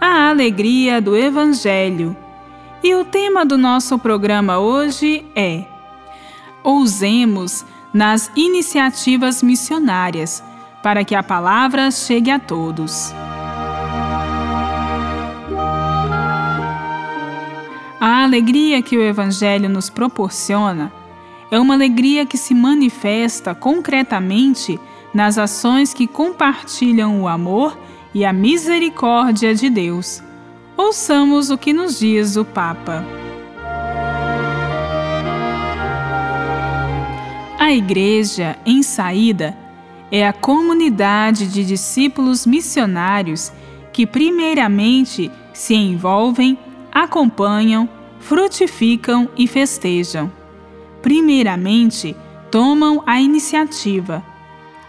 a alegria do Evangelho. E o tema do nosso programa hoje é: Ousemos nas iniciativas missionárias para que a palavra chegue a todos. A alegria que o Evangelho nos proporciona é uma alegria que se manifesta concretamente nas ações que compartilham o amor e a misericórdia de Deus. Ouçamos o que nos diz o Papa. A Igreja, em saída, é a comunidade de discípulos missionários que, primeiramente, se envolvem, acompanham, frutificam e festejam. Primeiramente, tomam a iniciativa.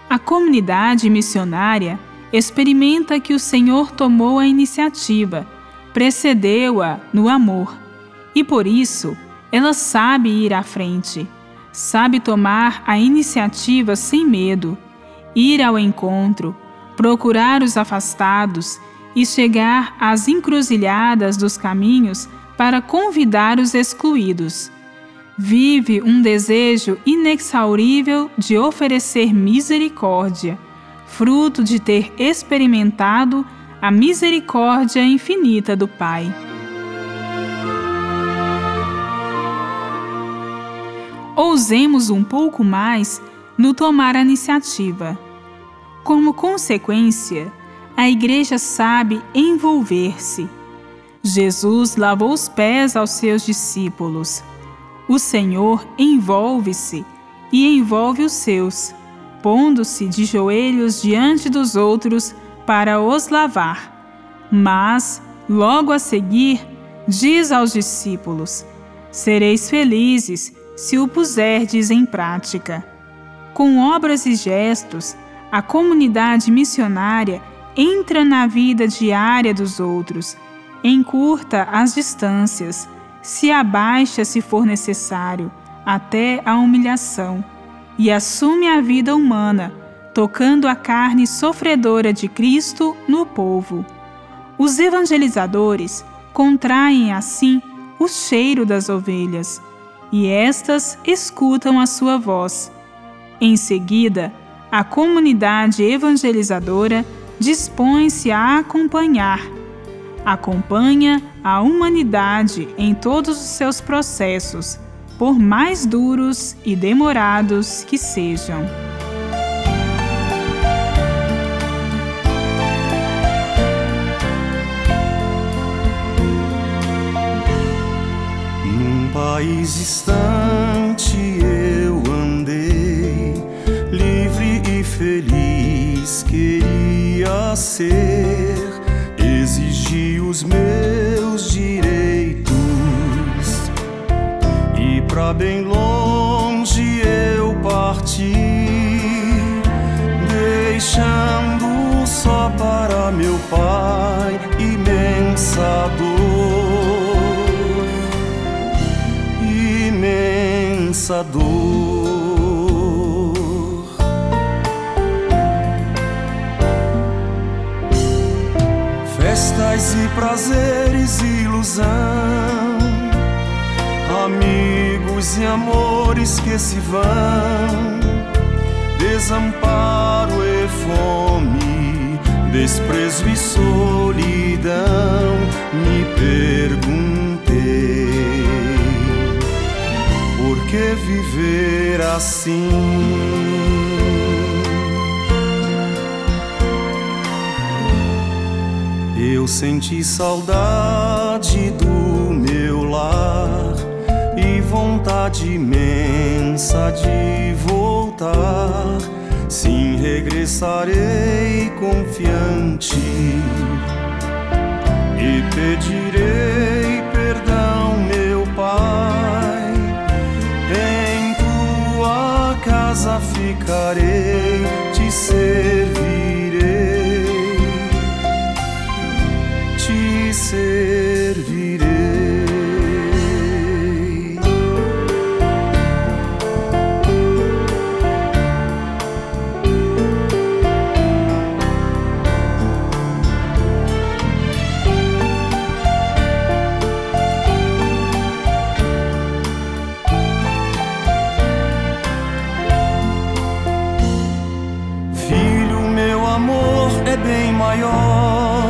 A comunidade missionária experimenta que o Senhor tomou a iniciativa, precedeu-a no amor, e por isso ela sabe ir à frente, sabe tomar a iniciativa sem medo, ir ao encontro, procurar os afastados e chegar às encruzilhadas dos caminhos para convidar os excluídos. Vive um desejo inexaurível de oferecer misericórdia fruto de ter experimentado a misericórdia infinita do Pai. Ousemos um pouco mais no tomar a iniciativa. Como consequência, a Igreja sabe envolver-se. Jesus lavou os pés aos seus discípulos. O Senhor envolve-se e envolve os seus pondo-se de joelhos diante dos outros para os lavar. Mas, logo a seguir, diz aos discípulos: Sereis felizes se o puserdes em prática. Com obras e gestos, a comunidade missionária entra na vida diária dos outros, encurta as distâncias, se abaixa se for necessário, até a humilhação e assume a vida humana, tocando a carne sofredora de Cristo no povo. Os evangelizadores contraem assim o cheiro das ovelhas, e estas escutam a sua voz. Em seguida, a comunidade evangelizadora dispõe-se a acompanhar. Acompanha a humanidade em todos os seus processos por mais duros e demorados que sejam. Num país distante eu andei, livre e feliz queria ser, exigi os meus pra bem longe eu parti, deixando só para meu pai imensa dor, imensa dor. Festas e prazeres, ilusão amigos e amores que se vão, desamparo e fome, desprezo e solidão. Me perguntei por que viver assim. Eu senti saudade do meu lar vontade imensa de voltar. Sim, regressarei confiante e pedirei perdão, meu Pai. Em tua casa ficarei. Maior.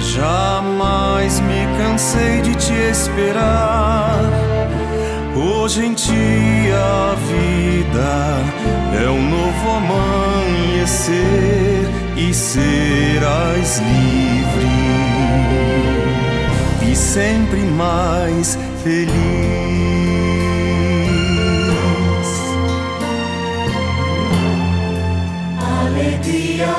Jamais me cansei de te esperar. Hoje em ti a vida é um novo amanhecer e serás livre e sempre mais feliz. Alegria,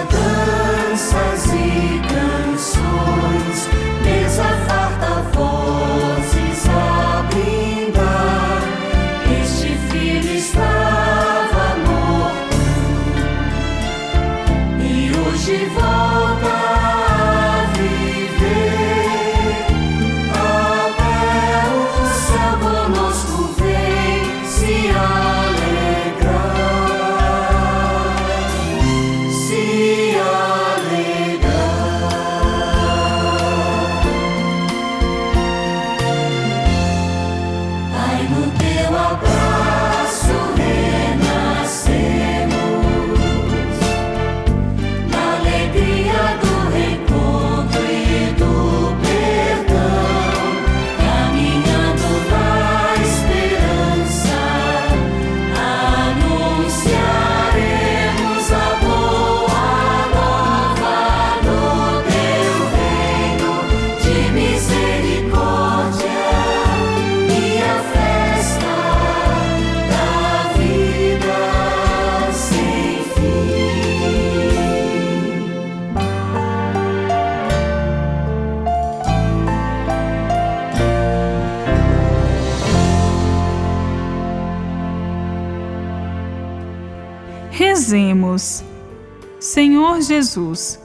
Senhor Jesus,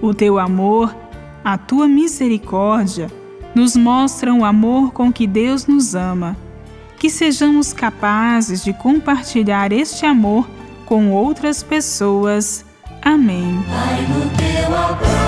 o teu amor, a tua misericórdia nos mostram o amor com que Deus nos ama. Que sejamos capazes de compartilhar este amor com outras pessoas. Amém. Ai,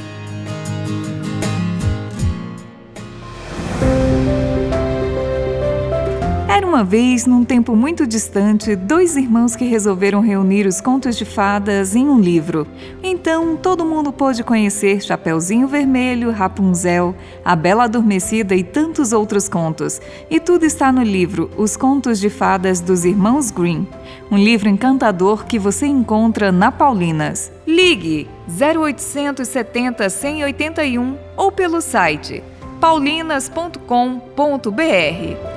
Era uma vez, num tempo muito distante, dois irmãos que resolveram reunir os contos de fadas em um livro. Então, todo mundo pôde conhecer Chapeuzinho Vermelho, Rapunzel, A Bela Adormecida e tantos outros contos. E tudo está no livro Os Contos de Fadas dos Irmãos Green, um livro encantador que você encontra na Paulinas. Ligue 0870 181 ou pelo site paulinas.com.br.